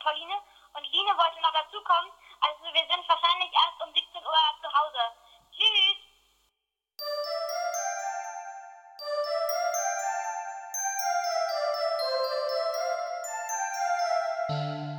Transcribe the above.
Pauline. Und Line wollte noch dazukommen. Also wir sind wahrscheinlich erst um 17 Uhr zu Hause. Tschüss. Thank